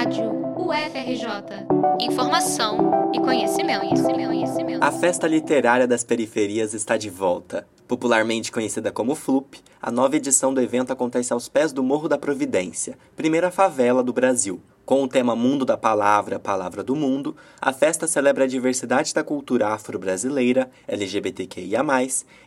Rádio UFRJ. Informação e conhecimento, conhecimento, conhecimento. A Festa Literária das Periferias está de volta. Popularmente conhecida como FLUP, a nova edição do evento acontece aos pés do Morro da Providência, primeira favela do Brasil. Com o tema Mundo da Palavra, Palavra do Mundo, a festa celebra a diversidade da cultura afro-brasileira, LGBTQIA,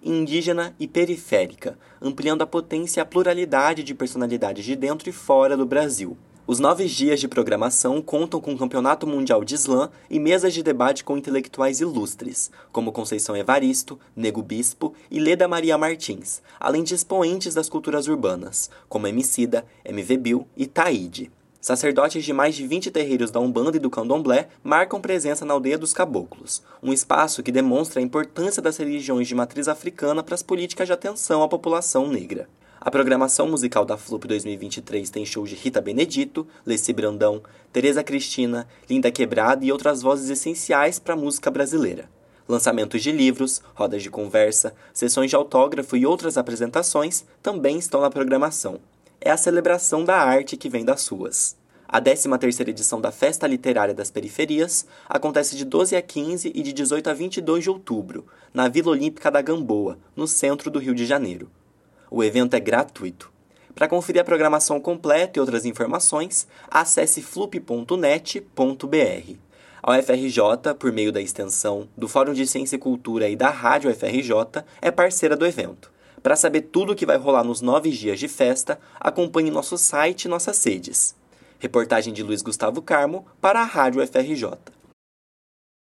indígena e periférica, ampliando a potência e a pluralidade de personalidades de dentro e fora do Brasil. Os nove dias de programação contam com o Campeonato Mundial de Slam e mesas de debate com intelectuais ilustres, como Conceição Evaristo, Nego Bispo e Leda Maria Martins, além de expoentes das culturas urbanas, como Emicida, MV Bill e Taíde. Sacerdotes de mais de 20 terreiros da Umbanda e do Candomblé marcam presença na Aldeia dos Caboclos, um espaço que demonstra a importância das religiões de matriz africana para as políticas de atenção à população negra. A programação musical da FLUP 2023 tem shows de Rita Benedito, Leci Brandão, Tereza Cristina, Linda Quebrada e outras vozes essenciais para a música brasileira. Lançamentos de livros, rodas de conversa, sessões de autógrafo e outras apresentações também estão na programação. É a celebração da arte que vem das ruas. A 13ª edição da Festa Literária das Periferias acontece de 12 a 15 e de 18 a 22 de outubro, na Vila Olímpica da Gamboa, no centro do Rio de Janeiro. O evento é gratuito. Para conferir a programação completa e outras informações, acesse flup.net.br. A UFRJ, por meio da extensão do Fórum de Ciência e Cultura e da Rádio UFRJ, é parceira do evento. Para saber tudo o que vai rolar nos nove dias de festa, acompanhe nosso site e nossas sedes. Reportagem de Luiz Gustavo Carmo para a Rádio UFRJ.